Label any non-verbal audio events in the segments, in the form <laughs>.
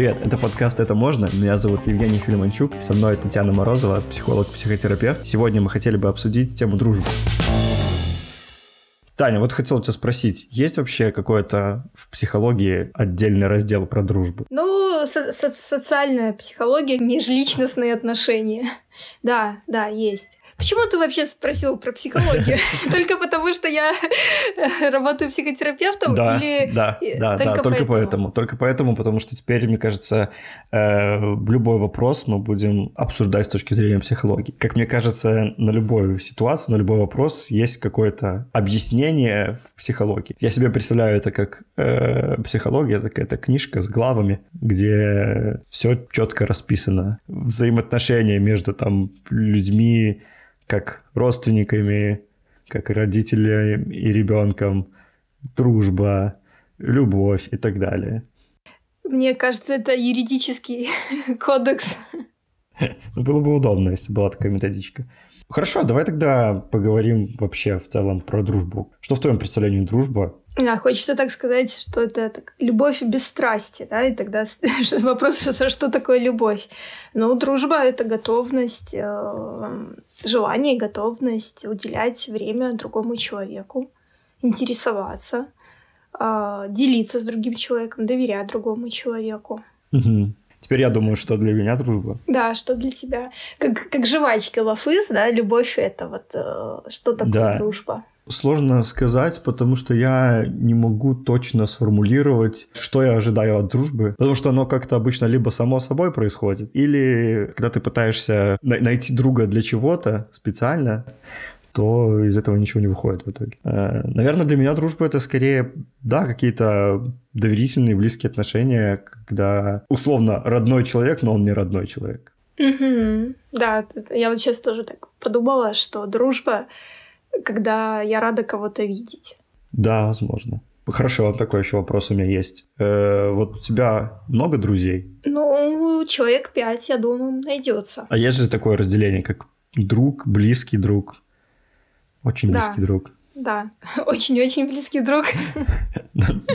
Привет, это подкаст «Это можно». Меня зовут Евгений Филимончук. Со мной Татьяна Морозова, психолог-психотерапевт. Сегодня мы хотели бы обсудить тему дружбы. Таня, вот хотел тебя спросить, есть вообще какой-то в психологии отдельный раздел про дружбу? Ну, со- со- социальная психология, межличностные отношения. <laughs> Да, да, есть. Почему ты вообще спросил про психологию? <laughs> Только потому, что я работаю психотерапевтом? Да, или да, да, только, да, только поэтому? Только поэтому, потому что теперь, мне кажется, э, любой вопрос мы будем обсуждать с точки зрения психологии. Как мне кажется, на любую ситуацию, на любой вопрос есть какое-то объяснение в психологии. Я себе представляю это как э, психология, какая-то книжка с главами, где все четко расписано. Взаимоотношения между там людьми, как родственниками, как родителями и ребенком, дружба, любовь и так далее. Мне кажется, это юридический <laughs> кодекс. <laughs> Ну, было бы удобно, если была такая методичка. Хорошо, давай тогда поговорим вообще в целом про дружбу. Что в твоем представлении дружба? Да, хочется так сказать, что это так, любовь без страсти, да, и тогда <laughs> вопрос, что, что такое любовь. Ну, дружба — это готовность, э, желание и готовность уделять время другому человеку, интересоваться, э, делиться с другим человеком, доверять другому человеку. Угу. Теперь я думаю, что для меня дружба. Да, что для тебя. Как, как жвачки лафыз, да, любовь это вот э, что такое да. дружба. Сложно сказать, потому что я не могу точно сформулировать, что я ожидаю от дружбы, потому что оно как-то обычно либо само собой происходит, или когда ты пытаешься найти друга для чего-то специально, то из этого ничего не выходит в итоге. Э, наверное, для меня дружба это скорее, да, какие-то доверительные, близкие отношения, когда условно родной человек, но он не родной человек. Угу. Да, я вот сейчас тоже так подумала, что дружба, когда я рада кого-то видеть. Да, возможно. Хорошо, такой еще вопрос у меня есть. Э, вот у тебя много друзей? Ну, человек пять, я думаю, найдется. А есть же такое разделение, как друг, близкий друг. Очень близкий друг. Да, <laughs> очень-очень близкий друг. <laughs>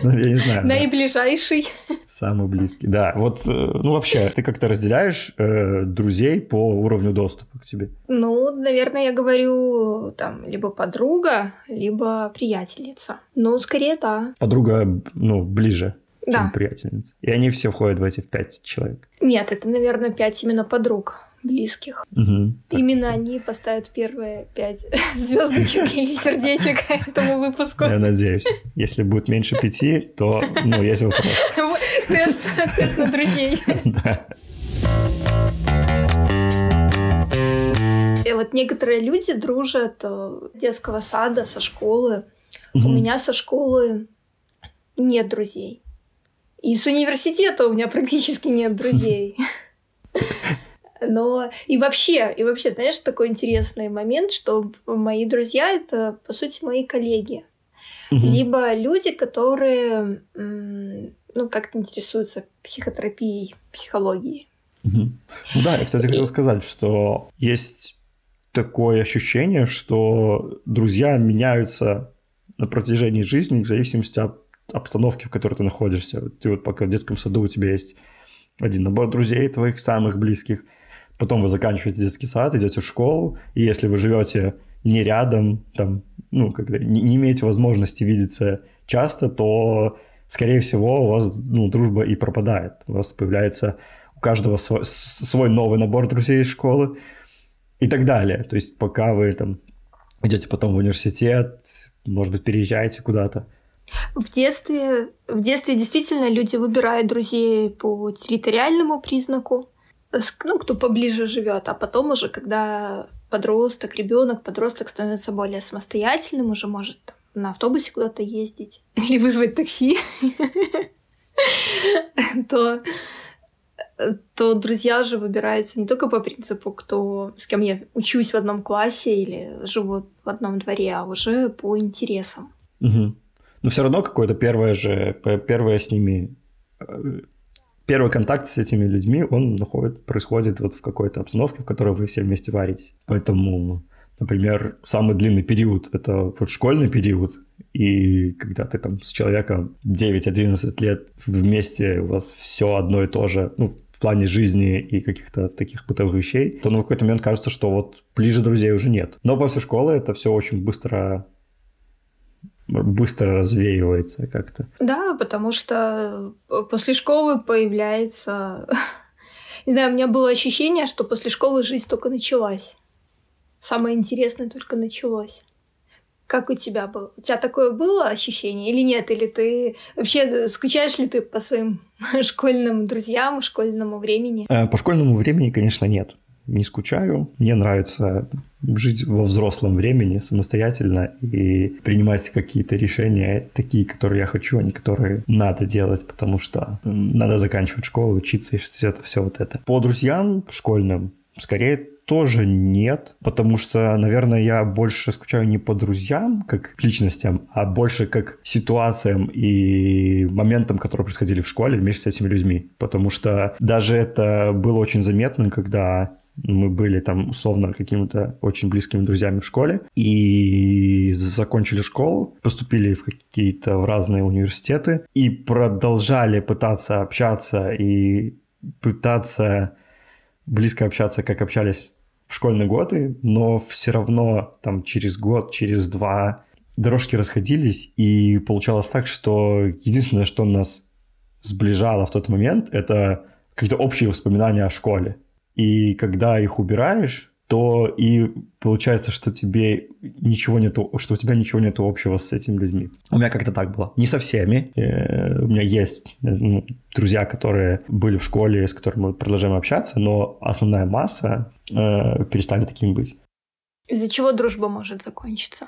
Ну, я не знаю. Наиближайший. Самый близкий, да. Вот, э, ну, вообще, ты как-то разделяешь э, друзей по уровню доступа к тебе? Ну, наверное, я говорю, там, либо подруга, либо приятельница. Ну, скорее, да. Подруга, ну, ближе да. чем приятельница. И они все входят в эти пять человек? Нет, это, наверное, пять именно подруг близких. Угу, Именно они поставят первые пять <laughs> звездочек или сердечек <laughs> этому выпуску. Я надеюсь. Если будет меньше пяти, то, ну, есть вопрос. <laughs> Тест, тест на друзей. Да. И вот некоторые люди дружат с детского сада, со школы. У меня со школы нет друзей. И с университета у меня практически нет друзей. Но и вообще, и вообще, знаешь, такой интересный момент, что мои друзья это, по сути, мои коллеги. Угу. Либо люди, которые ну, как-то интересуются психотерапией, психологией. Угу. Ну да, я, кстати, хотел сказать, что есть такое ощущение, что друзья меняются на протяжении жизни в зависимости от обстановки, в которой ты находишься. Ты вот пока в детском саду у тебя есть один набор друзей твоих самых близких, потом вы заканчиваете детский сад, идете в школу, и если вы живете не рядом, там, ну, когда не, не имеете возможности видеться часто, то, скорее всего, у вас, ну, дружба и пропадает. У вас появляется у каждого свой, свой новый набор друзей из школы и так далее. То есть пока вы там идете потом в университет, может быть, переезжаете куда-то. В детстве, в детстве действительно люди выбирают друзей по территориальному признаку, ну, кто поближе живет, а потом уже, когда подросток, ребенок, подросток становится более самостоятельным, уже может на автобусе куда-то ездить <laughs> или вызвать такси, <laughs> то то друзья же выбираются не только по принципу, кто с кем я учусь в одном классе или живу в одном дворе, а уже по интересам. Угу. Но все равно какое-то первое же, первое с ними э, первый контакт с этими людьми, он находит, происходит вот в какой-то обстановке, в которой вы все вместе варите. Поэтому Например, самый длинный период – это вот школьный период, и когда ты там с человеком 9-11 лет вместе, у вас все одно и то же, ну, в плане жизни и каких-то таких бытовых вещей, то в какой-то момент кажется, что вот ближе друзей уже нет. Но после школы это все очень быстро быстро развеивается как-то. Да, потому что после школы появляется... <laughs> Не знаю, у меня было ощущение, что после школы жизнь только началась. Самое интересное только началось. Как у тебя было? У тебя такое было ощущение или нет? Или ты вообще скучаешь ли ты по своим <laughs> школьным друзьям, школьному времени? Э, по школьному времени, конечно, нет. Не скучаю. Мне нравится жить во взрослом времени самостоятельно и принимать какие-то решения такие, которые я хочу, а не которые надо делать, потому что надо заканчивать школу, учиться и это все вот это. По друзьям школьным скорее тоже нет, потому что, наверное, я больше скучаю не по друзьям, как личностям, а больше как ситуациям и моментам, которые происходили в школе вместе с этими людьми. Потому что даже это было очень заметно, когда мы были там условно какими-то очень близкими друзьями в школе и закончили школу, поступили в какие-то в разные университеты и продолжали пытаться общаться и пытаться близко общаться, как общались в школьные годы, но все равно там через год, через два дорожки расходились, и получалось так, что единственное, что нас сближало в тот момент, это какие-то общие воспоминания о школе. И когда их убираешь, то и получается, что тебе ничего нету, что у тебя ничего нету общего с этими людьми. У меня как-то так было. Не со всеми. Э, у меня есть ну, друзья, которые были в школе, с которыми мы продолжаем общаться, но основная масса э, перестали такими быть. Из-за чего дружба может закончиться?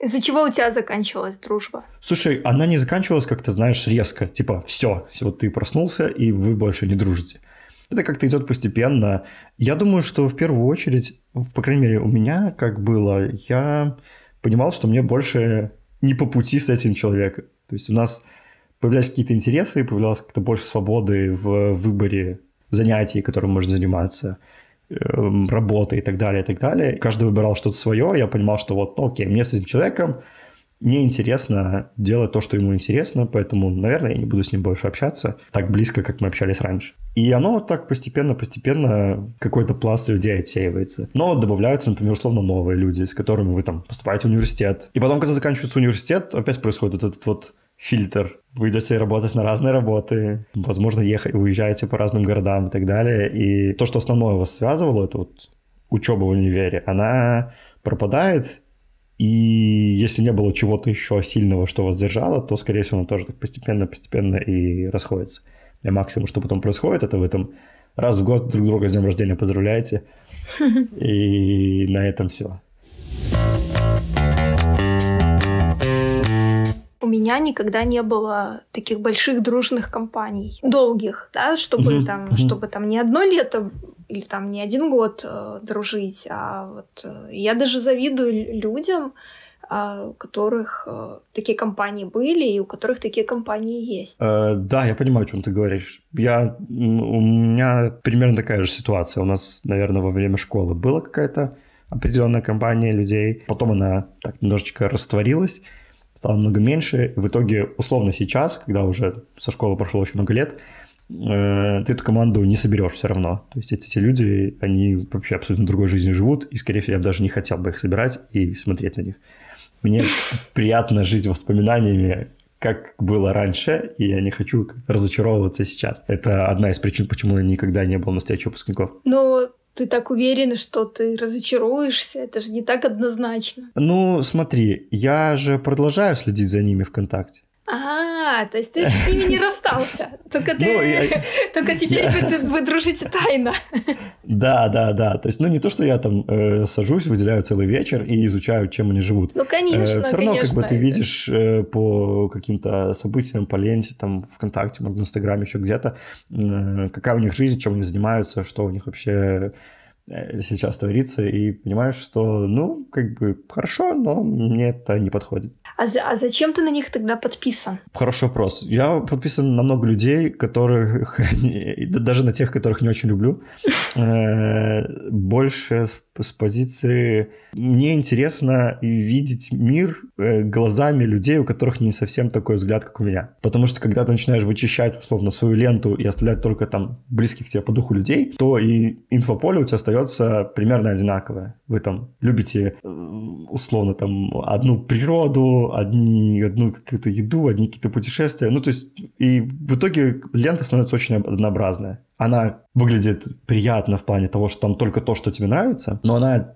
Из-за чего у тебя заканчивалась дружба? Слушай, она не заканчивалась как-то, знаешь, резко. Типа, все, вот ты проснулся, и вы больше не дружите. Это как-то идет постепенно. Я думаю, что в первую очередь, по крайней мере, у меня как было, я понимал, что мне больше не по пути с этим человеком. То есть у нас появлялись какие-то интересы, появлялась как-то больше свободы в выборе занятий, которым можно заниматься, эм, работы и так далее, и так далее. Каждый выбирал что-то свое, я понимал, что вот, окей, мне с этим человеком неинтересно делать то, что ему интересно, поэтому, наверное, я не буду с ним больше общаться так близко, как мы общались раньше. И оно так постепенно-постепенно какой-то пласт людей отсеивается. Но добавляются, например, условно новые люди, с которыми вы там поступаете в университет. И потом, когда заканчивается университет, опять происходит этот вот фильтр. Вы идете работать на разные работы, возможно, ехать, уезжаете по разным городам и так далее. И то, что основное вас связывало, это вот учеба в универе, она пропадает, и если не было чего-то еще сильного, что вас держало, то, скорее всего, оно тоже так постепенно-постепенно и расходится. И максимум, что потом происходит, это вы там раз в год друг друга с днем рождения поздравляете. <laughs> И на этом все. У меня никогда не было таких больших дружных компаний, долгих, да, чтобы там, чтобы там не одно лето или там не один год э, дружить, а вот э, я даже завидую людям, э, у которых э, такие компании были и у которых такие компании есть. Э, да, я понимаю, о чем ты говоришь. Я, у меня примерно такая же ситуация. У нас, наверное, во время школы была какая-то определенная компания людей, потом она так немножечко растворилась, стало много меньше. И в итоге, условно сейчас, когда уже со школы прошло очень много лет, Э, ты эту команду не соберешь все равно. То есть эти люди, они вообще абсолютно другой жизнью живут, и, скорее всего, я бы даже не хотел бы их собирать и смотреть на них. Мне <laughs> приятно жить воспоминаниями, как было раньше, и я не хочу разочаровываться сейчас. Это одна из причин, почему я никогда не был настоящим выпускником. Но ты так уверен, что ты разочаруешься, это же не так однозначно. Ну, смотри, я же продолжаю следить за ними ВКонтакте. А, то есть ты с ними не расстался. Только ты, ну, только теперь вы, дружите тайно. Да, да, да. То есть, ну не то, что я там э, сажусь, выделяю целый вечер и изучаю, чем они живут. Ну конечно. Э, все равно, как бы ты видишь э, по каким-то событиям, по ленте, там ВКонтакте, может, в Инстаграме, еще где-то, какая у них жизнь, чем они занимаются, что у них вообще сейчас творится, и понимаешь, что, ну, как бы хорошо, но мне это не подходит. А, а зачем ты на них тогда подписан? Хороший вопрос. Я подписан на много людей, которых, <laughs> даже на тех, которых не очень люблю. Э, больше с позиции мне интересно видеть мир э, глазами людей, у которых не совсем такой взгляд, как у меня. Потому что когда ты начинаешь вычищать, условно, свою ленту и оставлять только там близких тебе по духу людей, то и инфополе у тебя остается примерно одинаковое. Вы там любите, э, условно, там одну природу, одни, одну какую-то еду, одни какие-то путешествия. Ну, то есть, и в итоге лента становится очень однообразная она выглядит приятно в плане того, что там только то, что тебе нравится, но она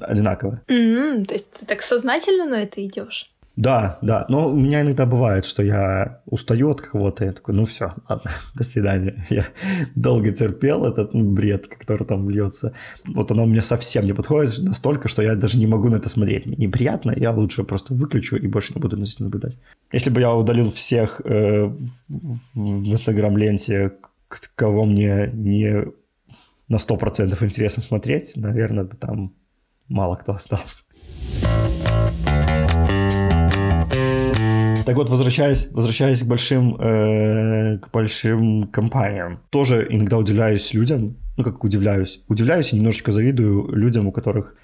одинаковая. Mm-hmm, то есть ты так сознательно на это идешь? Да, да. Но у меня иногда бывает, что я устаю от кого-то, я такой, ну все, ладно, <laughs> до свидания. <laughs> Я долго терпел этот ну, бред, который там льется. Вот оно мне совсем не подходит настолько, что я даже не могу на это смотреть. Мне неприятно, я лучше просто выключу и больше не буду на это наблюдать. Если бы я удалил всех э, в Инстаграм-ленте, кого мне не на 100% интересно смотреть, наверное, там мало кто остался. Так вот, возвращаясь, возвращаясь к большим, э, к большим компаниям, тоже иногда удивляюсь людям, ну как удивляюсь, удивляюсь и немножечко завидую людям, у которых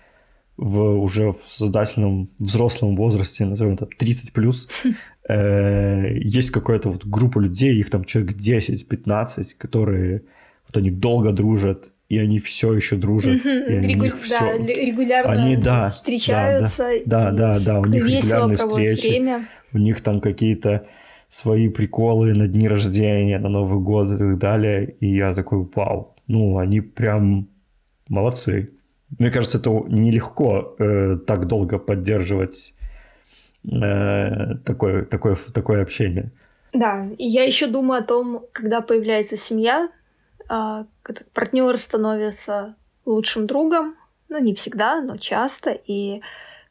в уже в создательном взрослом возрасте, назовем это 30 плюс, <laughs> э, есть какая-то вот группа людей, их там человек 10-15, которые вот они долго дружат, и они все еще дружат. И они Регу... все... Да, регулярно они, да, встречаются. Да, да, да, да, у них регулярные встречи. Время. У них там какие-то свои приколы на дни рождения, на Новый год и так далее. И я такой, вау, ну, они прям молодцы. Мне кажется, это нелегко э, так долго поддерживать э, такое, такое, такое общение. Да, и я еще думаю о том, когда появляется семья, э, партнер становится лучшим другом, ну не всегда, но часто, и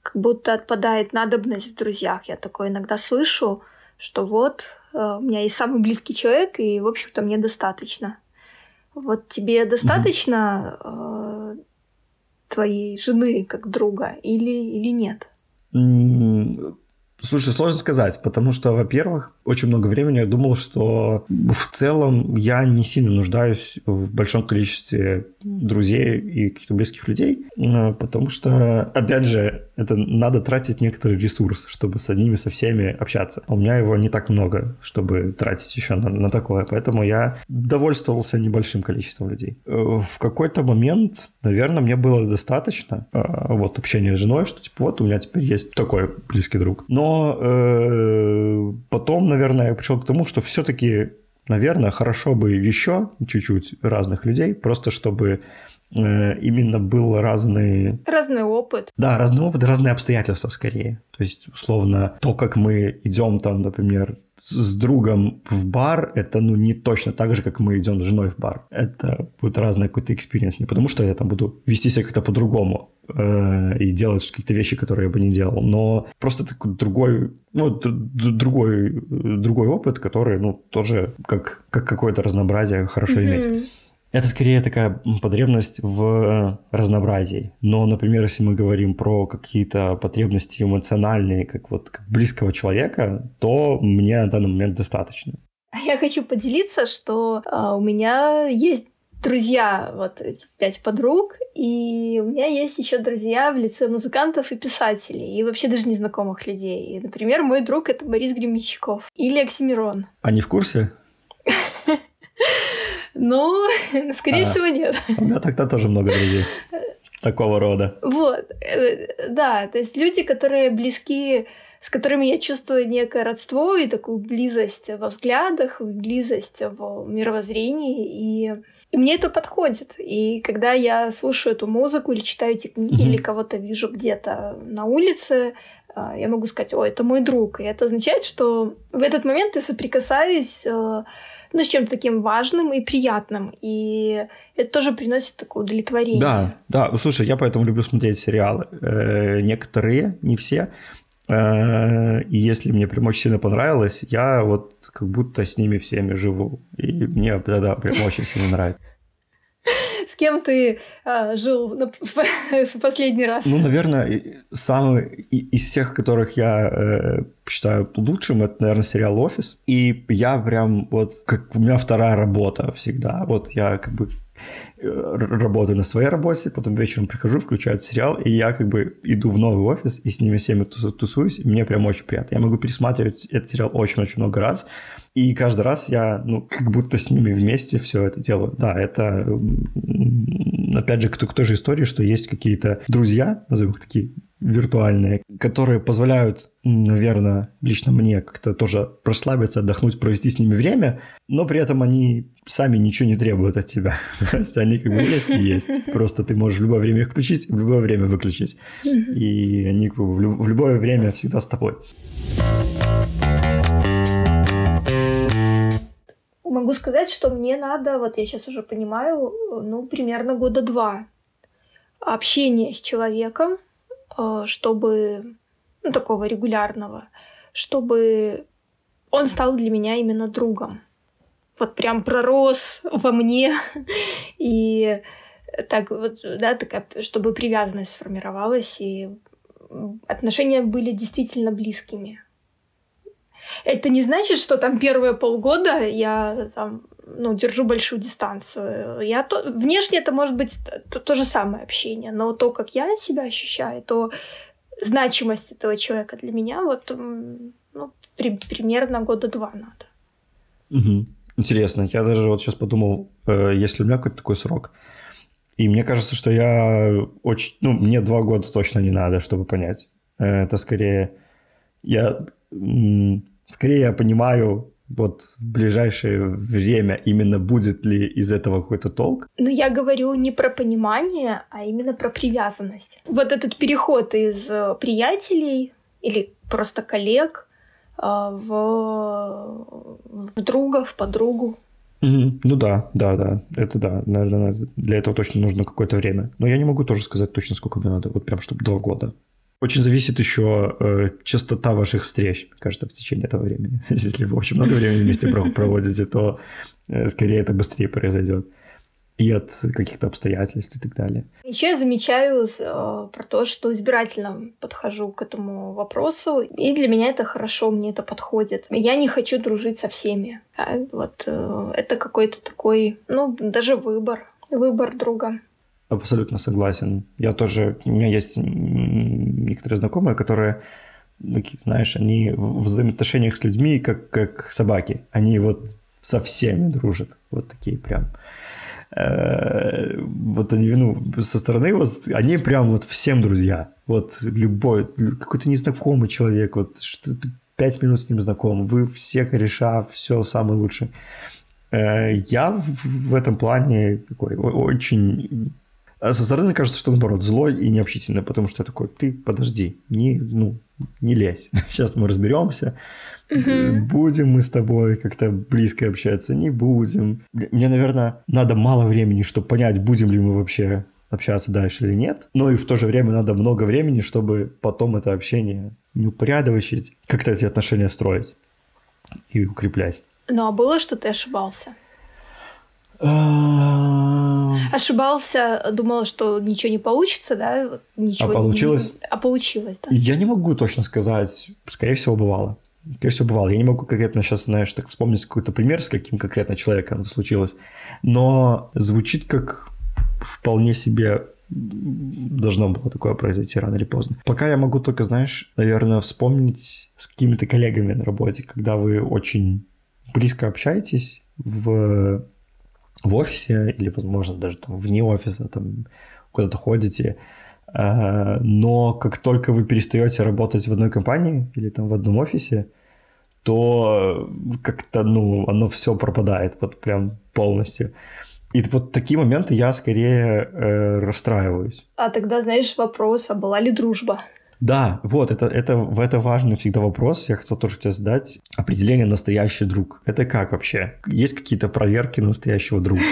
как будто отпадает надобность в друзьях. Я такое иногда слышу, что вот э, у меня есть самый близкий человек, и, в общем-то, мне достаточно. Вот тебе достаточно э, твоей жены как друга или, или нет? 嗯 Слушай, сложно сказать, потому что, во-первых, очень много времени я думал, что в целом я не сильно нуждаюсь в большом количестве друзей и каких-то близких людей, э, потому что, опять же, это надо тратить некоторый ресурс, чтобы с одними, со всеми общаться. А у меня его не так много, чтобы тратить еще на, на такое, поэтому я довольствовался небольшим количеством людей. В какой-то момент, наверное, мне было достаточно э, вот общения с женой, что типа вот у меня теперь есть такой близкий друг. Но э, потом, наверное, я пришел к тому, что все-таки, наверное, хорошо бы еще чуть-чуть разных людей, просто чтобы э, именно был разный... Разный опыт. Да, разный опыт, разные обстоятельства скорее. То есть, условно, то, как мы идем там, например, с другом в бар, это ну не точно так же, как мы идем с женой в бар. Это будет разный какой-то experience. Не потому что я там буду вести себя как-то по-другому э, и делать какие-то вещи, которые я бы не делал, но просто такой другой, ну, другой, другой опыт, который, ну, тоже как, как какое-то разнообразие хорошо mm-hmm. иметь. Это скорее такая потребность в разнообразии. Но, например, если мы говорим про какие-то потребности эмоциональные, как вот как близкого человека, то мне на данный момент достаточно. Я хочу поделиться, что а, у меня есть друзья, вот эти пять подруг, и у меня есть еще друзья в лице музыкантов и писателей, и вообще даже незнакомых людей. И, например, мой друг это Борис Гремичков или Оксимирон. Они в курсе? <laughs> Ну, <laughs> скорее а, всего, нет. У меня тогда тоже много друзей <laughs> такого рода. Вот, э, да, то есть люди, которые близки, с которыми я чувствую некое родство и такую близость во взглядах, близость в мировоззрении, и, и мне это подходит. И когда я слушаю эту музыку или читаю эти книги, mm-hmm. или кого-то вижу где-то на улице, а, я могу сказать, о, это мой друг. И это означает, что в этот момент я соприкасаюсь э, ну, с чем-то таким важным и приятным. И это тоже приносит такое удовлетворение. Да, да. Слушай, я поэтому люблю смотреть сериалы. Э, некоторые, не все. Э, и если мне прям очень сильно понравилось, я вот как будто с ними всеми живу. И мне тогда прям очень сильно нравится кем ты а, жил на, <laughs> в, последний раз? Ну, наверное, самый из всех, которых я э, считаю лучшим, это, наверное, сериал «Офис». И я прям вот, как у меня вторая работа всегда. Вот я как бы работаю на своей работе, потом вечером прихожу, включаю сериал, и я как бы иду в новый офис, и с ними всеми тусуюсь, и мне прям очень приятно. Я могу пересматривать этот сериал очень-очень много раз, и каждый раз я, ну, как будто с ними вместе все это делаю. Да, это, опять же, к, к той же истории, что есть какие-то друзья, назовем их такие, виртуальные, которые позволяют, наверное, лично мне как-то тоже расслабиться, отдохнуть, провести с ними время, но при этом они сами ничего не требуют от тебя. <laughs> То есть они как бы есть и есть. Просто ты можешь в любое время их включить, в любое время выключить. И они в любое время всегда с тобой. Могу сказать, что мне надо, вот я сейчас уже понимаю, ну, примерно года два общения с человеком, э, чтобы, ну, такого регулярного, чтобы он стал для меня именно другом. Вот прям пророс во мне. <laughs> И так вот, да, такая, чтобы привязанность сформировалась, и отношения были действительно близкими. Это не значит, что там первые полгода я там, ну, держу большую дистанцию. Я то... Внешне это может быть то, то же самое общение, но то, как я себя ощущаю, то значимость этого человека для меня вот ну, при, примерно года два надо. Угу. Интересно. Я даже вот сейчас подумал, э, если у меня какой-то такой срок, и мне кажется, что я очень... Ну, мне два года точно не надо, чтобы понять. Э, это скорее... Я Скорее я понимаю, вот в ближайшее время именно будет ли из этого какой-то толк? Но я говорю не про понимание, а именно про привязанность. Вот этот переход из э, приятелей или просто коллег э, в, в друга, в подругу. Mm-hmm. Ну да, да, да, это да, наверное, для этого точно нужно какое-то время. Но я не могу тоже сказать точно, сколько мне надо, вот прям чтобы два года. Очень зависит еще э, частота ваших встреч, кажется, в течение этого времени. <laughs> Если вы очень много времени вместе проводите, то э, скорее это быстрее произойдет. И от каких-то обстоятельств и так далее. Еще я замечаю э, про то, что избирательно подхожу к этому вопросу, и для меня это хорошо, мне это подходит. Я не хочу дружить со всеми. Да? Вот э, это какой-то такой, ну, даже выбор, выбор друга. Абсолютно согласен. Я тоже, у меня есть некоторые знакомые, которые, знаешь, они в взаимоотношениях с людьми как, как собаки. Они вот со всеми дружат. Вот такие прям. Э, вот они, ну, со стороны, вот, они прям вот всем друзья. Вот любой, какой-то незнакомый человек, вот что пять минут с ним знаком, вы все кореша, все самое лучшее. Э, я в этом плане такой очень а со стороны кажется, что наоборот, злой и необщительный, потому что я такой, ты подожди, не, ну, не лезь. <laughs> Сейчас мы разберемся. Угу. Будем мы с тобой как-то близко общаться, не будем. Мне, наверное, надо мало времени, чтобы понять, будем ли мы вообще общаться дальше или нет. Но и в то же время надо много времени, чтобы потом это общение не упорядочить, как-то эти отношения строить и укреплять. Ну а было, что ты ошибался? А. Ошибался, думала, что ничего не получится, да? Ничего а получилось? Не... А получилось, да. Я не могу точно сказать. Скорее всего, бывало. Скорее всего, бывало. Я не могу конкретно сейчас, знаешь, так вспомнить какой-то пример, с каким конкретно человеком это случилось. Но звучит как вполне себе должно было такое произойти рано или поздно. Пока я могу только, знаешь, наверное, вспомнить с какими-то коллегами на работе, когда вы очень близко общаетесь в в офисе или, возможно, даже там вне офиса, там куда-то ходите, а, но как только вы перестаете работать в одной компании или там в одном офисе, то как-то, ну, оно все пропадает вот прям полностью. И вот такие моменты я скорее э, расстраиваюсь. А тогда, знаешь, вопрос, а была ли дружба? Да, вот, это, это, это важный всегда вопрос. Я хотел тоже тебе задать. Определение «настоящий друг». Это как вообще? Есть какие-то проверки настоящего друга?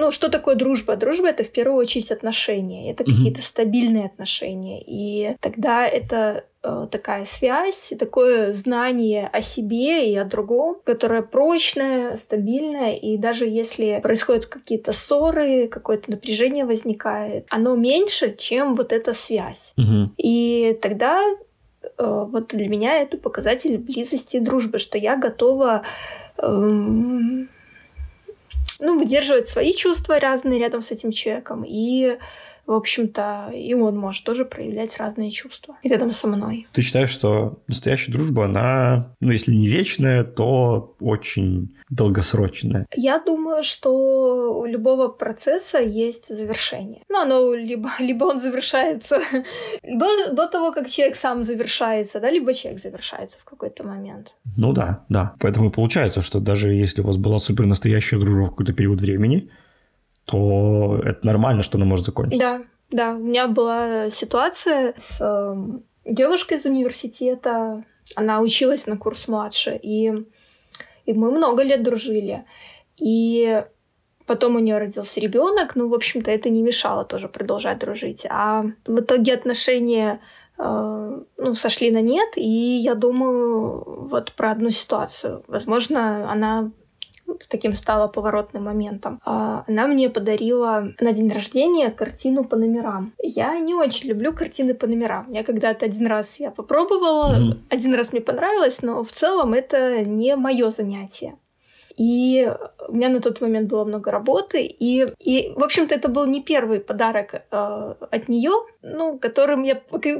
Ну, что такое дружба? Дружба это в первую очередь отношения. Это какие-то стабильные отношения. И тогда это э, такая связь, такое знание о себе и о другом, которое прочное, стабильное. И даже если происходят какие-то ссоры, какое-то напряжение возникает, оно меньше, чем вот эта связь. Угу. И тогда э, вот для меня это показатель близости и дружбы, что я готова эм, ну, выдерживать свои чувства разные рядом с этим человеком. И в общем-то, и он может тоже проявлять разные чувства рядом со мной. Ты считаешь, что настоящая дружба, она, ну, если не вечная, то очень долгосрочная? Я думаю, что у любого процесса есть завершение. Ну, оно либо, <laughs> либо он завершается <laughs> до, до того, как человек сам завершается, да, либо человек завершается в какой-то момент. Ну да, да. Поэтому получается, что даже если у вас была супер настоящая дружба в какой-то период времени, то это нормально, что она может закончиться. Да, да. У меня была ситуация с э, девушкой из университета. Она училась на курс младше, и, и мы много лет дружили. И потом у нее родился ребенок. Ну, в общем-то, это не мешало тоже продолжать дружить. А в итоге отношения э, ну, сошли на нет, и я думаю вот про одну ситуацию. Возможно, она таким стало поворотным моментом. А, она мне подарила на день рождения картину по номерам. Я не очень люблю картины по номерам. Я когда-то один раз я попробовала, mm-hmm. один раз мне понравилось, но в целом это не мое занятие. И у меня на тот момент было много работы, и, и в общем-то, это был не первый подарок э, от нее, ну, которым я,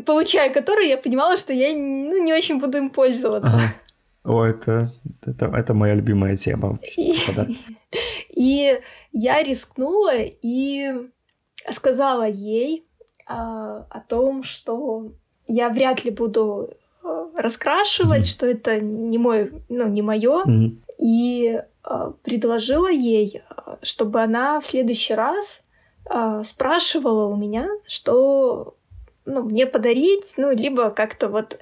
получая который, я понимала, что я ну, не очень буду им пользоваться. Ага. О, это, это, это моя любимая тема. И, <laughs> и я рискнула и сказала ей а, о том, что я вряд ли буду а, раскрашивать, mm-hmm. что это не мой, ну не мое, mm-hmm. и а, предложила ей, а, чтобы она в следующий раз а, спрашивала у меня, что ну, мне подарить, ну, либо как-то вот...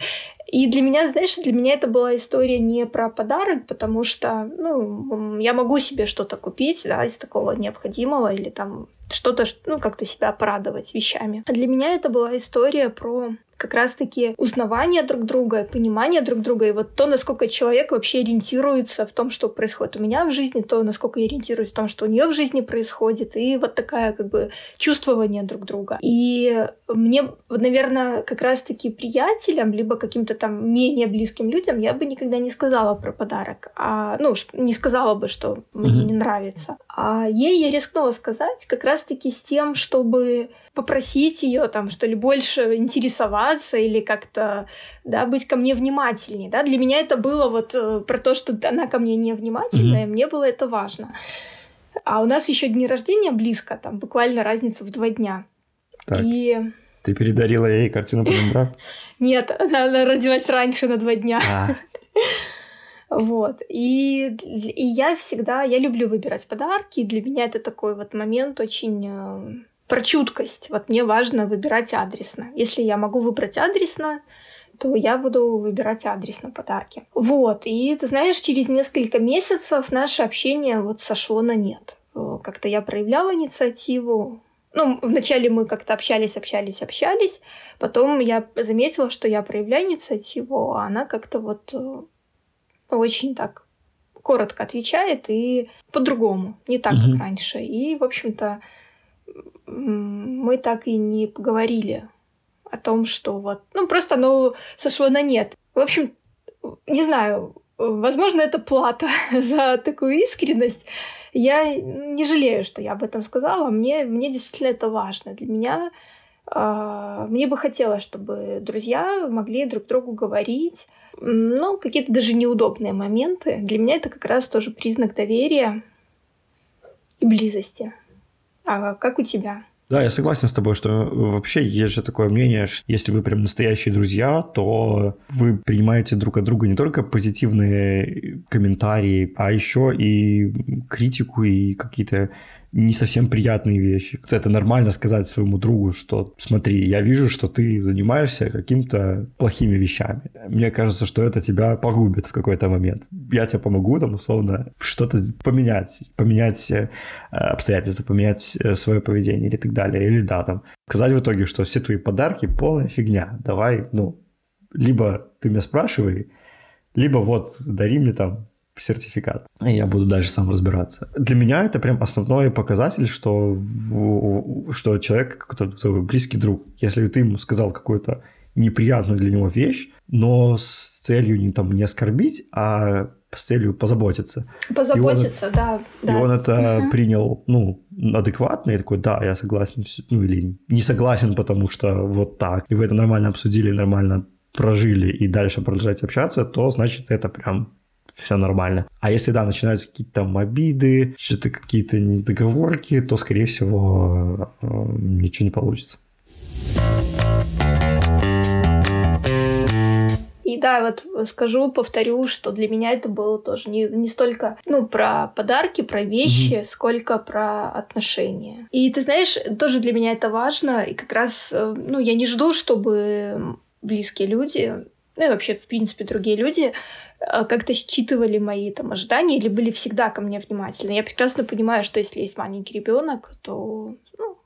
И для меня, знаешь, для меня это была история не про подарок, потому что, ну, я могу себе что-то купить, да, из такого необходимого, или там что-то, ну, как-то себя порадовать вещами. А для меня это была история про как раз-таки узнавание друг друга, понимание друг друга, и вот то, насколько человек вообще ориентируется в том, что происходит у меня в жизни, то, насколько я ориентируюсь в том, что у нее в жизни происходит, и вот такая как бы чувствование друг друга. И мне, наверное, как раз-таки приятелям, либо каким-то там менее близким людям я бы никогда не сказала про подарок, а, ну, не сказала бы, что мне mm-hmm. не нравится. А ей я рискнула сказать как раз-таки с тем, чтобы попросить ее там, что ли, больше интересоваться или как-то, да, быть ко мне внимательнее, да. Для меня это было вот э, про то, что она ко мне не внимательная, mm-hmm. мне было это важно. А у нас еще дни рождения близко, там буквально разница в два дня. Так. И... Ты передарила ей картину по номерам? <laughs> Нет, она, родилась раньше на два дня. А. <laughs> Вот. И, и я всегда, я люблю выбирать подарки. Для меня это такой вот момент очень э, про чуткость. Вот мне важно выбирать адресно. Если я могу выбрать адресно, то я буду выбирать адресно подарки. Вот, и ты знаешь, через несколько месяцев наше общение вот сошло на нет. Э, как-то я проявляла инициативу, ну, вначале мы как-то общались, общались, общались. Потом я заметила, что я проявляю инициативу, а она как-то вот э, очень так коротко отвечает и по-другому, не так, mm-hmm. как раньше. И, в общем-то, мы так и не поговорили о том, что вот, ну, просто оно сошло на нет. В общем, не знаю, возможно, это плата <laughs> за такую искренность. Я не жалею, что я об этом сказала. Мне, мне действительно это важно. Для меня э, мне бы хотелось, чтобы друзья могли друг другу говорить. Ну, какие-то даже неудобные моменты. Для меня это как раз тоже признак доверия и близости. А как у тебя? Да, я согласен с тобой, что вообще есть же такое мнение, что если вы прям настоящие друзья, то вы принимаете друг от друга не только позитивные комментарии, а еще и критику и какие-то не совсем приятные вещи. Это нормально сказать своему другу, что смотри, я вижу, что ты занимаешься какими-то плохими вещами. Мне кажется, что это тебя погубит в какой-то момент. Я тебе помогу, там, условно, что-то поменять, поменять э, обстоятельства, поменять э, свое поведение или так далее. Или да, там, сказать в итоге, что все твои подарки полная фигня. Давай, ну, либо ты меня спрашивай, либо вот дари мне там сертификат. И я буду дальше сам разбираться. Для меня это прям основной показатель, что, что человек какой-то близкий друг. Если ты ему сказал какую-то неприятную для него вещь, но с целью не, там, не оскорбить, а с целью позаботиться. Позаботиться, и он, да, да. И он это угу. принял, ну, адекватно, и такой, да, я согласен, ну, или не согласен, потому что вот так. И вы это нормально обсудили, нормально прожили и дальше продолжаете общаться, то значит это прям все нормально. А если, да, начинаются какие-то там обиды, что-то какие-то недоговорки, то, скорее всего, э, ничего не получится. И да, вот скажу, повторю, что для меня это было тоже не, не столько ну, про подарки, про вещи, mm-hmm. сколько про отношения. И ты знаешь, тоже для меня это важно. И как раз, э, ну, я не жду, чтобы близкие люди, ну и вообще, в принципе, другие люди как-то считывали мои там ожидания или были всегда ко мне внимательны. Я прекрасно понимаю, что если есть маленький ребенок, то ну,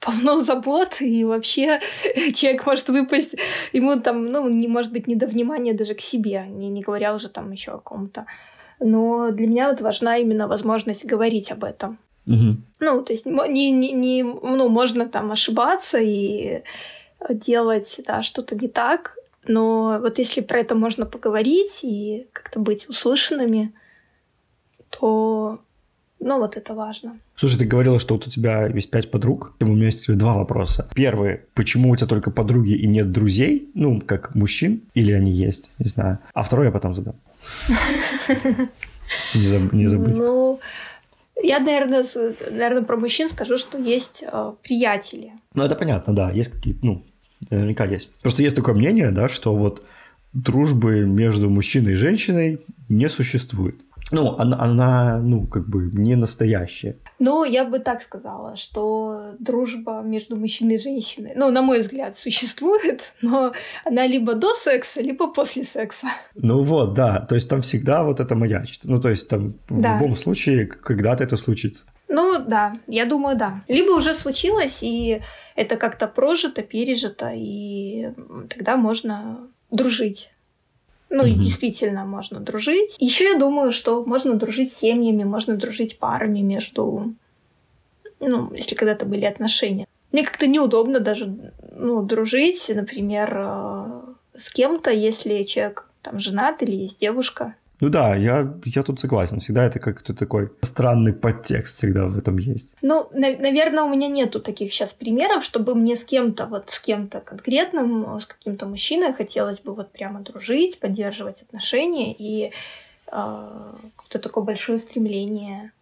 полно <laughs> забот, и вообще <laughs> человек может выпасть, ему там, ну, не может быть не до внимания даже к себе, не, не говоря уже там еще о ком-то. Но для меня вот важна именно возможность говорить об этом. Угу. Ну, то есть не, не, не, ну, можно там ошибаться и делать да, что-то не так, но вот если про это можно поговорить и как-то быть услышанными, то ну, вот это важно. Слушай, ты говорила, что вот у тебя есть пять подруг. У меня есть два вопроса. Первый, почему у тебя только подруги и нет друзей? Ну, как мужчин? Или они есть? Не знаю. А второй я потом задам. <laughs> Не, заб, не забыть. Ну, я, наверное, наверное, про мужчин скажу, что есть э, приятели. Ну, это понятно, да. Есть какие-то, ну, наверняка есть. Просто есть такое мнение, да, что вот дружбы между мужчиной и женщиной не существует. Ну, она, она, ну, как бы не настоящая. Ну, я бы так сказала, что дружба между мужчиной и женщиной, ну, на мой взгляд, существует, <laughs> но она либо до секса, либо после секса. Ну вот, да, то есть там всегда вот это маячит. Ну, то есть там да. в любом случае когда-то это случится. Ну, да, я думаю, да. Либо уже случилось, и это как-то прожито, пережито, и тогда можно дружить. Ну и действительно можно дружить. Еще я думаю, что можно дружить семьями, можно дружить парами между, ну, если когда-то были отношения. Мне как-то неудобно даже, ну, дружить, например, э, с кем-то, если человек там женат или есть девушка. Ну да, я, я тут согласен. Всегда это как-то такой странный подтекст всегда в этом есть. Ну, на- наверное, у меня нету таких сейчас примеров, чтобы мне с кем-то, вот с кем-то конкретным, с каким-то мужчиной хотелось бы вот прямо дружить, поддерживать отношения и э, какое-то такое большое стремление.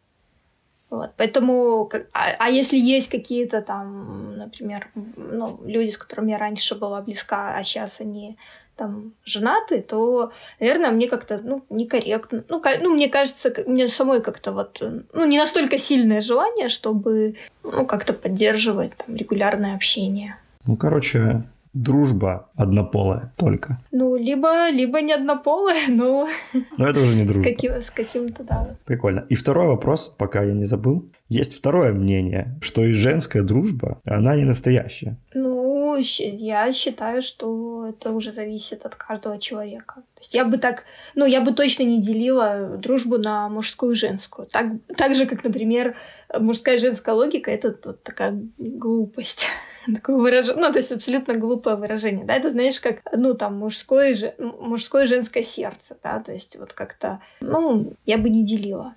Вот, поэтому, а, а если есть какие-то там, например, ну, люди, с которыми я раньше была близка, а сейчас они там женаты, то, наверное, мне как-то, ну, некорректно. Ну, ну, мне кажется, мне самой как-то вот, ну, не настолько сильное желание, чтобы, ну, как-то поддерживать там регулярное общение. Ну, короче, дружба однополая только. Ну, либо, либо не однополая, <laughs> но... Но это уже не дружба. С, каким, с каким-то, да. Прикольно. И второй вопрос, пока я не забыл. Есть второе мнение, что и женская дружба, она не настоящая. Ну, я считаю, что это уже зависит от каждого человека. То есть я бы так, ну, я бы точно не делила дружбу на мужскую и женскую. Так, так же, как, например, мужская и женская логика — это вот такая глупость. <laughs> Такое выражение, ну, то есть абсолютно глупое выражение, да, это, знаешь, как, ну, там, мужское, мужское и женское сердце, да, то есть вот как-то, ну, я бы не делила.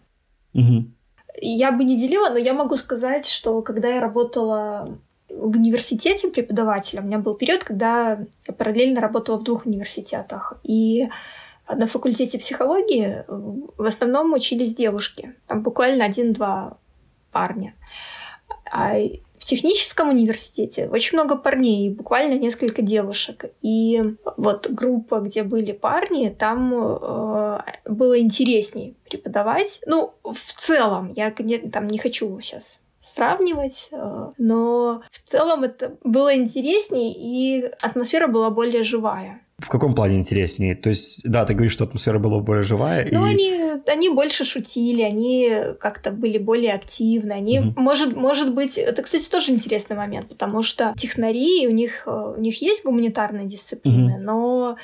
Угу. Я бы не делила, но я могу сказать, что когда я работала в университете преподавателем. У меня был период, когда я параллельно работала в двух университетах. И на факультете психологии в основном учились девушки. Там буквально один-два парня. А в техническом университете очень много парней, буквально несколько девушек. И вот группа, где были парни, там э, было интересней преподавать. Ну, в целом, я там не хочу сейчас сравнивать, э, но в целом это было интереснее, и атмосфера была более живая. В каком плане интереснее? То есть, да, ты говоришь, что атмосфера была более живая. Ну, и... они, они больше шутили, они как-то были более активны. Они, угу. может, может быть, это, кстати, тоже интересный момент, потому что технари, у них, э, у них есть гуманитарные дисциплины, угу. но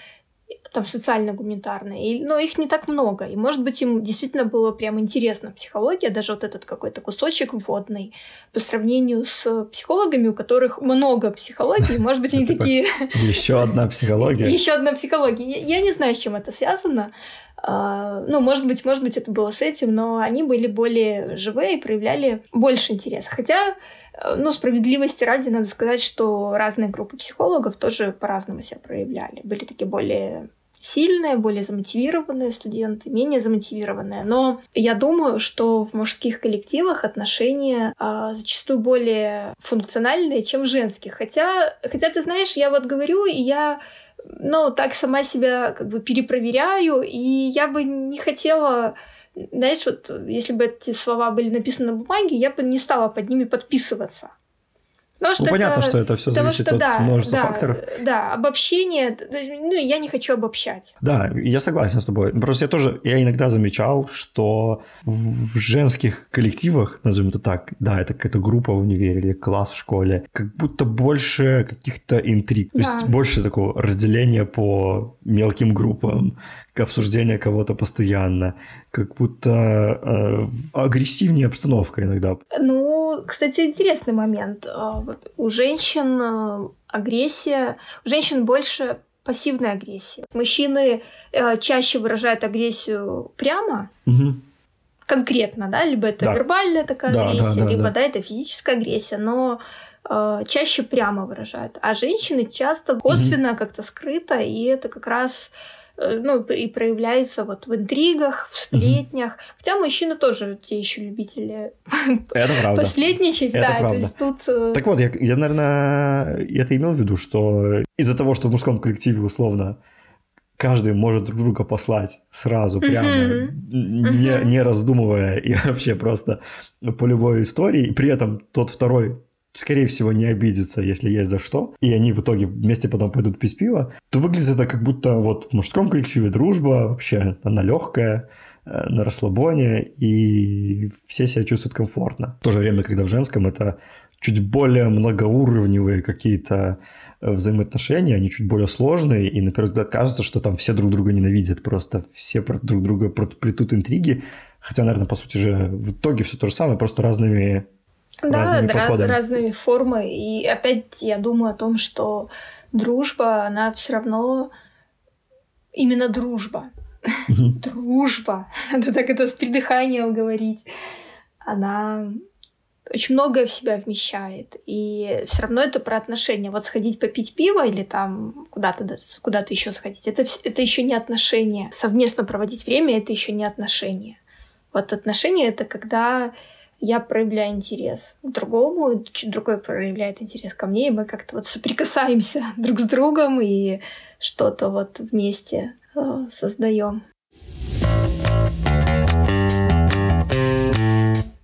там социально-гуманитарные, но их не так много. И, может быть, им действительно было прям интересно психология, даже вот этот какой-то кусочек вводный, по сравнению с психологами, у которых много психологии, может быть, <laughs> они Типа, такие... Еще одна психология. Еще одна психология. Я, я не знаю, с чем это связано. А, ну, может быть, может быть, это было с этим, но они были более живые и проявляли больше интереса. Хотя, э, ну, справедливости ради, надо сказать, что разные группы психологов тоже по-разному себя проявляли. Были такие более сильные, более замотивированные студенты, менее замотивированные. Но я думаю, что в мужских коллективах отношения а, зачастую более функциональные, чем женских. Хотя, хотя ты знаешь, я вот говорю, и я ну, так сама себя как бы перепроверяю, и я бы не хотела знаешь, вот если бы эти слова были написаны на бумаге, я бы не стала под ними подписываться. Потому что ну, это, понятно, что это все зависит что, от да, множества да, факторов. Да, обобщение, ну, я не хочу обобщать. Да, я согласен с тобой. Просто я тоже, я иногда замечал, что в женских коллективах, назовем это так, да, это какая-то группа в универе или класс в школе, как будто больше каких-то интриг, да. то есть больше такого разделения по мелким группам, обсуждение кого-то постоянно, как будто э, агрессивнее обстановка иногда. Ну, кстати, интересный момент. А, у женщин э, агрессия, у женщин больше пассивная агрессия. Mужчины э, чаще выражают агрессию прямо, угу. конкретно, да, либо это да. вербальная такая да, агрессия, да, да, либо да. да, это физическая агрессия, но э, чаще прямо выражают. А женщины часто косвенно как-то скрыто, и это как раз Э, ну, и проявляется вот в интригах, в сплетнях. Угу. Хотя мужчины тоже те еще любители <laughs> это правда. посплетничать, это да, правда. то есть тут... Э, так вот, я, я, наверное, это имел в виду, что из-за того, что в мужском коллективе условно каждый может друг друга послать сразу, прямо, uh-huh. не, не раздумывая <laughs> и вообще просто по любой истории, и при этом тот второй скорее всего, не обидится, если есть за что, и они в итоге вместе потом пойдут пить пиво, то выглядит это как будто вот в мужском коллективе дружба, вообще она легкая, э, на расслабоне, и все себя чувствуют комфортно. В то же время, когда в женском это чуть более многоуровневые какие-то э, взаимоотношения, они чуть более сложные, и на первый взгляд кажется, что там все друг друга ненавидят, просто все друг друга плетут интриги, хотя, наверное, по сути же в итоге все то же самое, просто разными да, разными подходами. разными формами. И опять я думаю о том, что дружба, она все равно именно дружба. <laughs> Дружба. Надо так это с придыханием говорить. Она очень многое в себя вмещает. И все равно это про отношения. Вот сходить попить пиво или там куда-то куда еще сходить, это, это еще не отношения. Совместно проводить время это еще не отношения. Вот отношения это когда я проявляю интерес к другому, другой проявляет интерес ко мне, и мы как-то вот соприкасаемся <laughs> друг с другом и что-то вот вместе э, создаем.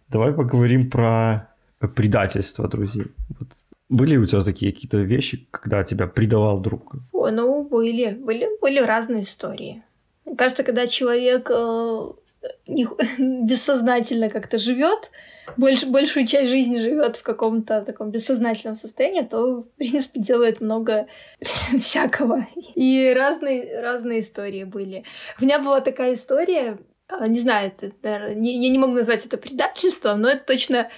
Давай поговорим про предательство друзей. Вот. Были у тебя такие какие-то вещи, когда тебя предавал друг? О, ну, были. Были, были разные истории. Мне кажется, когда человек э, <laughs> бессознательно как-то живет, больш, большую часть жизни живет в каком-то таком бессознательном состоянии, то, в принципе, делает много <laughs> всякого. И разные, разные истории были. У меня была такая история, а, не знаю, это, наверное, не, я не могу назвать это предательством, но это точно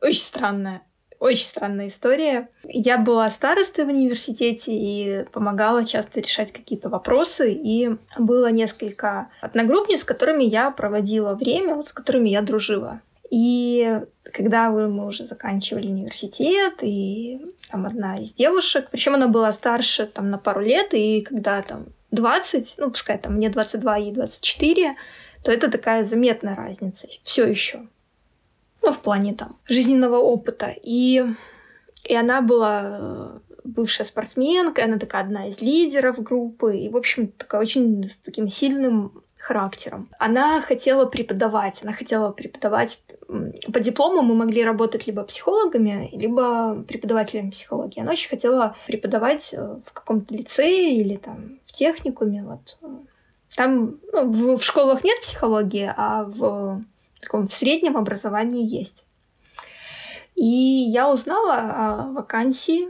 очень странная очень странная история. Я была старостой в университете и помогала часто решать какие-то вопросы. И было несколько одногруппниц, с которыми я проводила время, вот с которыми я дружила. И когда мы уже заканчивали университет, и там одна из девушек, причем она была старше там на пару лет, и когда там 20, ну пускай там мне 22, ей 24, то это такая заметная разница. Все еще ну, в плане там жизненного опыта. И, и она была э, бывшая спортсменка, она такая одна из лидеров группы, и, в общем, такая очень с таким сильным характером. Она хотела преподавать, она хотела преподавать по диплому мы могли работать либо психологами, либо преподавателями психологии. Она очень хотела преподавать э, в каком-то лицее или там в техникуме. Вот. Там ну, в, в школах нет психологии, а в таком в среднем образовании есть. И я узнала о вакансии,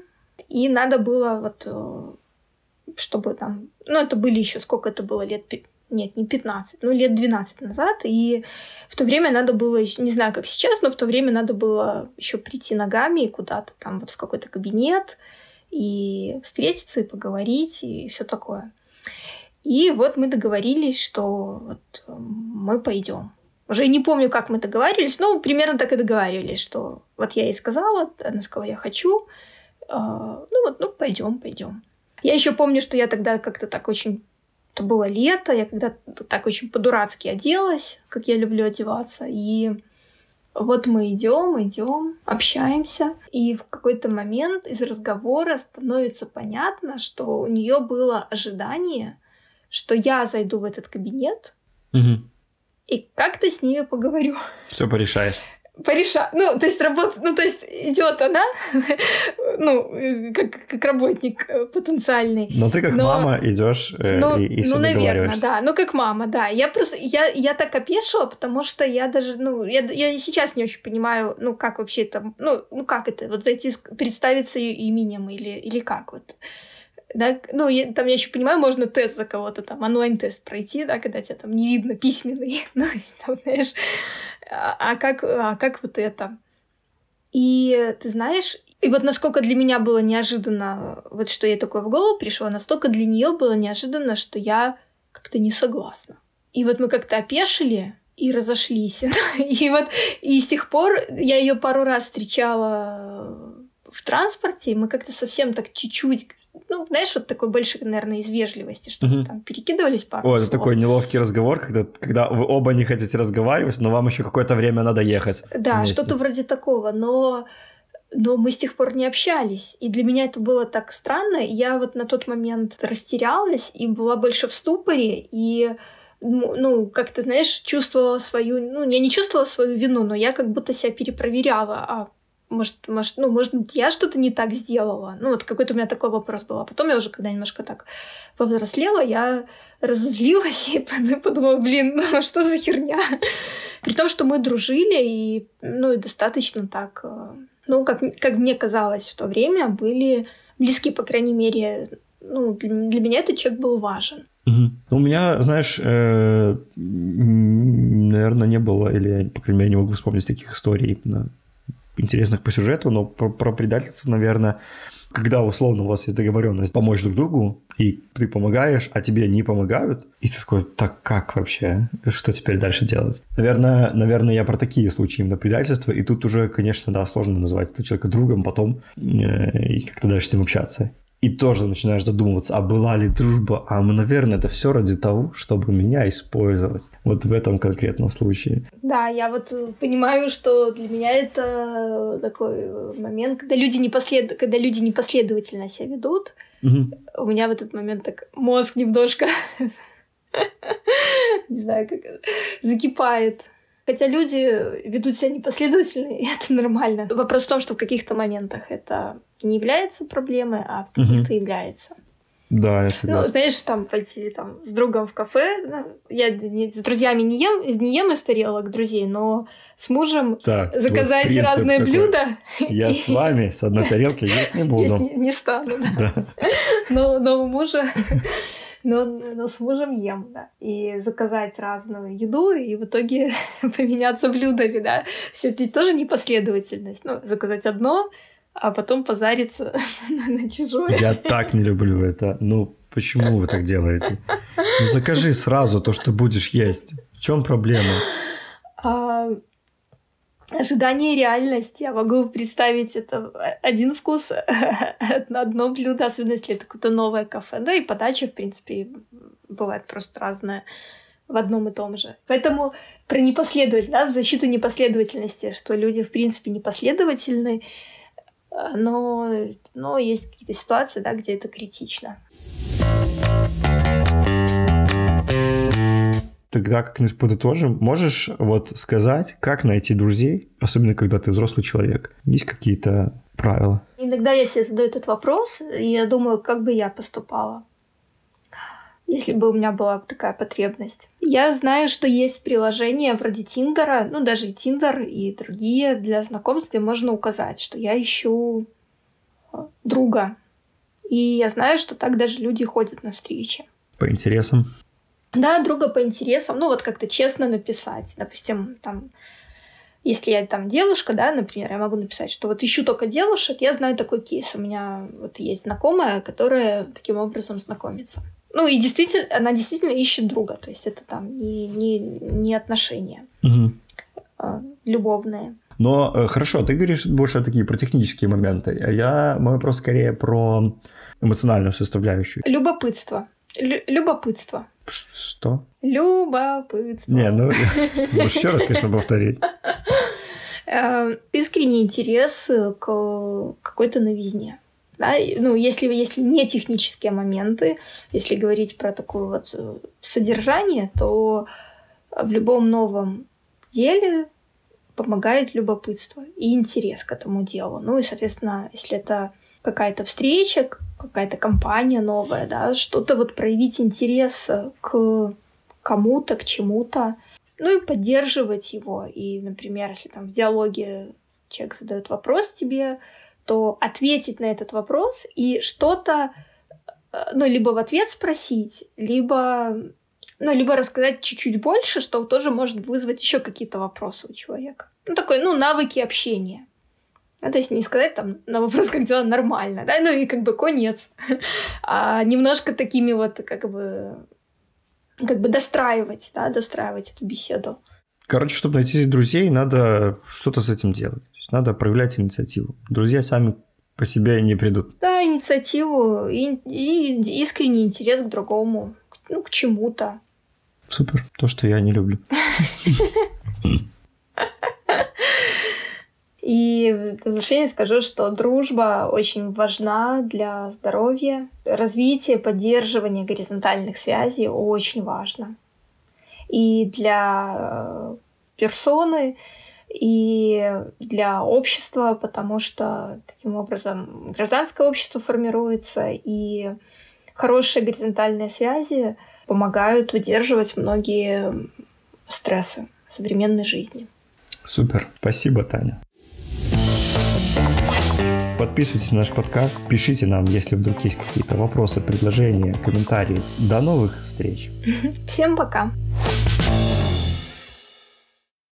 и надо было вот э, чтобы там... Ну, это были еще сколько это было лет нет, не 15, ну лет 12 назад, и в то время надо было, не знаю, как сейчас, но в то время надо было еще прийти ногами куда-то там вот в какой-то кабинет и встретиться и поговорить и все такое. И вот мы договорились, что вот мы пойдем. Уже не помню, как мы договаривались, но примерно так и договаривались, что вот я ей сказала, она сказала, я хочу, а, ну вот, ну пойдем, пойдем. Я еще помню, что я тогда как-то так очень это было лето, я когда так очень по-дурацки оделась, как я люблю одеваться. И вот мы идем, идем, общаемся, и в какой-то момент из разговора становится понятно, что у нее было ожидание, что я зайду в этот кабинет угу. И как-то с ней поговорю. Все порешаешь порешать. Ну, то есть работа, ну, то есть идет она, <laughs> ну, как, как работник э, потенциальный. Но ты как но, мама идешь э, ну, и, и Ну, наверное, да. Ну, как мама, да. Я просто, я, я так опешила, потому что я даже, ну, я, я сейчас не очень понимаю, ну, как вообще это, ну, ну как это, вот зайти, представиться именем или, или как вот да, ну, я, там я еще понимаю, можно тест за кого-то, там, онлайн-тест пройти, да, когда тебя там не видно письменный, <laughs> ну, там, знаешь, а, а, как, а как вот это? И ты знаешь, и вот насколько для меня было неожиданно, вот что ей такое в голову пришло, настолько для нее было неожиданно, что я как-то не согласна. И вот мы как-то опешили и разошлись. <laughs> и вот и с тех пор я ее пару раз встречала в транспорте, и мы как-то совсем так чуть-чуть ну, знаешь, вот такой больше, наверное, из вежливости, чтобы угу. там перекидывались пару О, слов. это такой неловкий разговор, когда, когда вы оба не хотите разговаривать, но вам еще какое-то время надо ехать. Да, что-то вроде такого, но но мы с тех пор не общались. И для меня это было так странно. Я вот на тот момент растерялась и была больше в ступоре. И ну, как ты знаешь, чувствовала свою... Ну, я не чувствовала свою вину, но я как будто себя перепроверяла. А может, может, ну, может быть, я что-то не так сделала. Ну, вот какой-то у меня такой вопрос был. А потом я уже, когда немножко так повзрослела, я разозлилась и подумала, блин, ну что за херня? При том, что мы дружили и, ну, и достаточно так, э, ну, как, как мне казалось в то время, были близки, по крайней мере, ну, для, меня этот человек был важен. Угу. У меня, знаешь, э, наверное, не было, или по крайней мере, не могу вспомнить таких историй именно интересных по сюжету, но про, про предательство, наверное, когда условно у вас есть договоренность помочь друг другу, и ты помогаешь, а тебе не помогают, и ты такой, так как вообще? Что теперь дальше делать? Наверное, наверное, я про такие случаи именно предательства, и тут уже, конечно, да, сложно называть этого человека другом потом э, и как-то дальше с ним общаться и тоже начинаешь задумываться, а была ли дружба, а наверное, это все ради того, чтобы меня использовать. Вот в этом конкретном случае. Да, я вот понимаю, что для меня это такой момент, когда люди, непослед... когда люди непоследовательно себя ведут. Угу. У меня в этот момент так мозг немножко, <laughs> не знаю, как закипает. Хотя люди ведут себя непоследовательно, <laughs> и это нормально. Вопрос в том, что в каких-то моментах это не является проблемой, а в каких-то угу. является. Да, я согласен. Ну, знаешь, там пойти там, с другом в кафе. Ну, я не, с друзьями не ем, не ем из тарелок друзей, но с мужем так, заказать разные такой. блюда. <laughs> Я с вами с одной тарелки есть не <laughs> буду. Есть не, не стану, да. да. Но, но у мужа но, но с мужем ем, да. И заказать разную еду, и в итоге <laughs> поменяться блюдами, да. Все это тоже непоследовательность. Ну, заказать одно, а потом позариться <laughs> на, чужое. Я так не люблю это. Ну, почему вы так делаете? Ну, закажи сразу то, что будешь есть. В чем проблема? Ожидание и реальность. Я могу представить это один вкус <laughs> одно блюдо, особенно если это какое-то новое кафе. Да и подача, в принципе, бывает просто разная в одном и том же. Поэтому про непоследовательность, да, в защиту непоследовательности, что люди, в принципе, непоследовательны, но, но есть какие-то ситуации, да, где это критично. Тогда как-нибудь подытожим. Можешь вот сказать, как найти друзей, особенно когда ты взрослый человек? Есть какие-то правила? Иногда я себе задаю этот вопрос, и я думаю, как бы я поступала, если бы у меня была такая потребность. Я знаю, что есть приложения вроде Тиндера, ну даже и Тиндер, и другие для знакомств, где можно указать, что я ищу э, друга И я знаю, что так даже люди ходят на встречи. По интересам? Да, друга по интересам. Ну, вот как-то честно написать. Допустим, там, если я там девушка, да, например, я могу написать, что вот ищу только девушек, я знаю такой кейс. У меня вот есть знакомая, которая таким образом знакомится. Ну, и действительно, она действительно ищет друга. То есть это там не, не, не отношения угу. любовные. Но э, хорошо, ты говоришь больше такие про технические моменты, а я мой вопрос скорее про эмоциональную составляющую. Любопытство. Лю- любопытство. Что? Любопытство. Не, ну, еще раз, конечно, повторить. Э, Искренний интерес к какой-то новизне. Да? Ну, если, если не технические моменты, если говорить про такое вот э, содержание, то в любом новом деле помогает любопытство и интерес к этому делу. Ну и, соответственно, если это какая-то встреча, какая-то компания новая, да, что-то вот проявить интерес к кому-то, к чему-то, ну и поддерживать его. И, например, если там в диалоге человек задает вопрос тебе, то ответить на этот вопрос и что-то, э, ну, либо в ответ спросить, либо, ну, либо рассказать чуть-чуть больше, что тоже может вызвать еще какие-то вопросы у человека. Ну, такой, ну, навыки общения. Ну, то есть не сказать там на вопрос, <laughs> как дела, нормально, да, ну и как бы конец, а немножко такими вот как бы как бы достраивать, да, достраивать эту беседу. Короче, чтобы найти друзей, надо что-то с этим делать. Надо проявлять инициативу. Друзья сами по себе не придут. Да, инициативу и, и искренний интерес к другому, ну, к чему-то. Супер. То, что я не люблю. <laughs> И в завершение скажу, что дружба очень важна для здоровья. Развитие, поддерживание горизонтальных связей очень важно. И для э, персоны, и для общества, потому что таким образом гражданское общество формируется, и хорошие горизонтальные связи помогают выдерживать многие стрессы современной жизни. Супер. Спасибо, Таня. Подписывайтесь на наш подкаст, пишите нам, если вдруг есть какие-то вопросы, предложения, комментарии. До новых встреч. Всем пока.